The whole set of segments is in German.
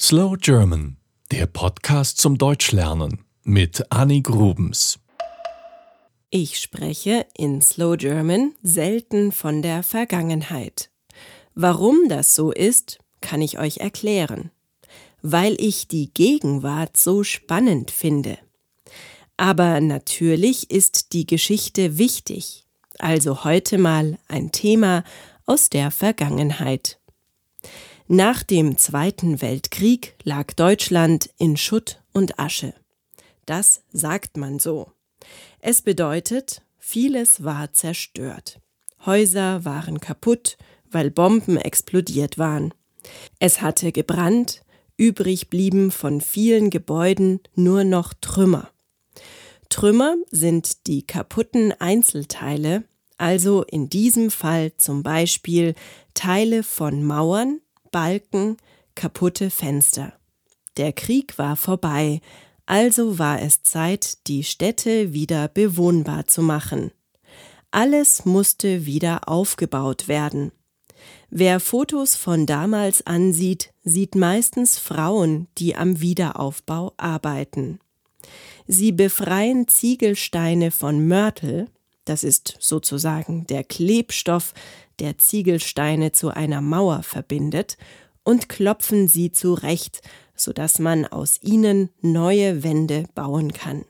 Slow German, der Podcast zum Deutschlernen mit Annie Grubens. Ich spreche in Slow German selten von der Vergangenheit. Warum das so ist, kann ich euch erklären. Weil ich die Gegenwart so spannend finde. Aber natürlich ist die Geschichte wichtig. Also heute mal ein Thema aus der Vergangenheit. Nach dem Zweiten Weltkrieg lag Deutschland in Schutt und Asche. Das sagt man so. Es bedeutet, vieles war zerstört. Häuser waren kaputt, weil Bomben explodiert waren. Es hatte gebrannt, übrig blieben von vielen Gebäuden nur noch Trümmer. Trümmer sind die kaputten Einzelteile, also in diesem Fall zum Beispiel Teile von Mauern, Balken, kaputte Fenster. Der Krieg war vorbei, also war es Zeit, die Städte wieder bewohnbar zu machen. Alles musste wieder aufgebaut werden. Wer Fotos von damals ansieht, sieht meistens Frauen, die am Wiederaufbau arbeiten. Sie befreien Ziegelsteine von Mörtel, das ist sozusagen der Klebstoff, der Ziegelsteine zu einer Mauer verbindet, und klopfen sie zurecht, so dass man aus ihnen neue Wände bauen kann.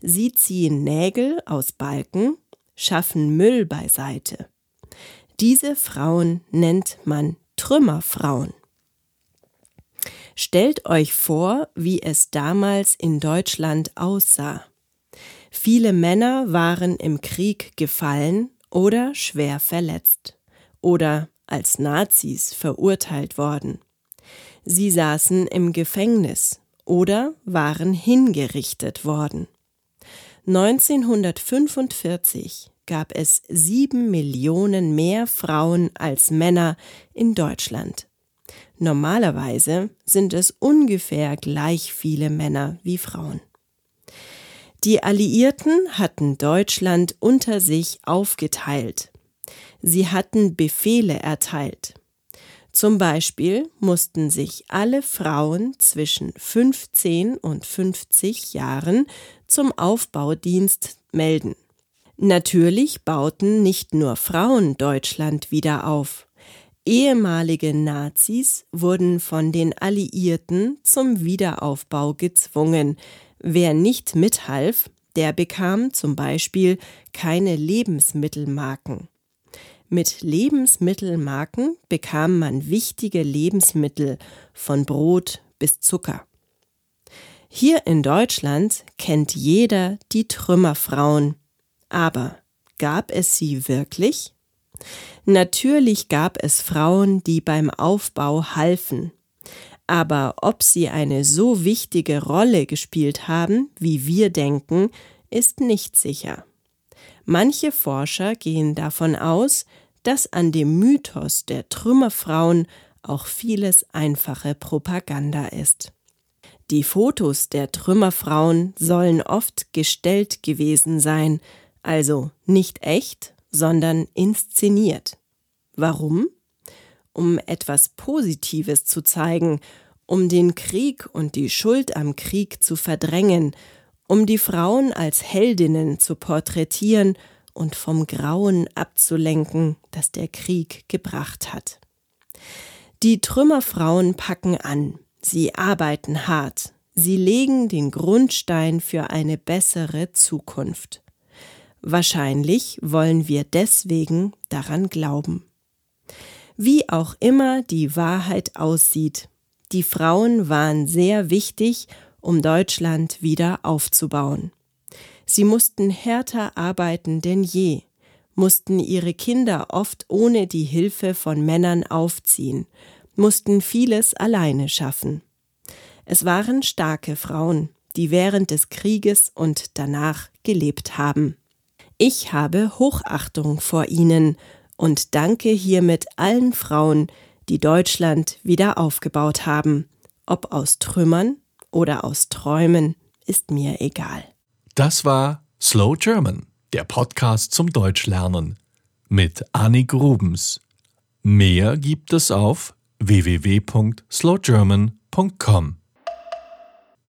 Sie ziehen Nägel aus Balken, schaffen Müll beiseite. Diese Frauen nennt man Trümmerfrauen. Stellt euch vor, wie es damals in Deutschland aussah. Viele Männer waren im Krieg gefallen oder schwer verletzt oder als Nazis verurteilt worden. Sie saßen im Gefängnis oder waren hingerichtet worden. 1945 gab es sieben Millionen mehr Frauen als Männer in Deutschland. Normalerweise sind es ungefähr gleich viele Männer wie Frauen. Die Alliierten hatten Deutschland unter sich aufgeteilt. Sie hatten Befehle erteilt. Zum Beispiel mussten sich alle Frauen zwischen 15 und 50 Jahren zum Aufbaudienst melden. Natürlich bauten nicht nur Frauen Deutschland wieder auf. Ehemalige Nazis wurden von den Alliierten zum Wiederaufbau gezwungen, Wer nicht mithalf, der bekam zum Beispiel keine Lebensmittelmarken. Mit Lebensmittelmarken bekam man wichtige Lebensmittel von Brot bis Zucker. Hier in Deutschland kennt jeder die Trümmerfrauen. Aber gab es sie wirklich? Natürlich gab es Frauen, die beim Aufbau halfen. Aber ob sie eine so wichtige Rolle gespielt haben, wie wir denken, ist nicht sicher. Manche Forscher gehen davon aus, dass an dem Mythos der Trümmerfrauen auch vieles einfache Propaganda ist. Die Fotos der Trümmerfrauen sollen oft gestellt gewesen sein, also nicht echt, sondern inszeniert. Warum? Um etwas Positives zu zeigen, um den Krieg und die Schuld am Krieg zu verdrängen, um die Frauen als Heldinnen zu porträtieren und vom Grauen abzulenken, das der Krieg gebracht hat. Die Trümmerfrauen packen an, sie arbeiten hart, sie legen den Grundstein für eine bessere Zukunft. Wahrscheinlich wollen wir deswegen daran glauben. Wie auch immer die Wahrheit aussieht, die Frauen waren sehr wichtig, um Deutschland wieder aufzubauen. Sie mussten härter arbeiten denn je, mussten ihre Kinder oft ohne die Hilfe von Männern aufziehen, mussten vieles alleine schaffen. Es waren starke Frauen, die während des Krieges und danach gelebt haben. Ich habe Hochachtung vor ihnen und danke hiermit allen Frauen, die Deutschland wieder aufgebaut haben. Ob aus Trümmern oder aus Träumen, ist mir egal. Das war Slow German, der Podcast zum Deutschlernen mit Annie Grubens. Mehr gibt es auf www.slowgerman.com.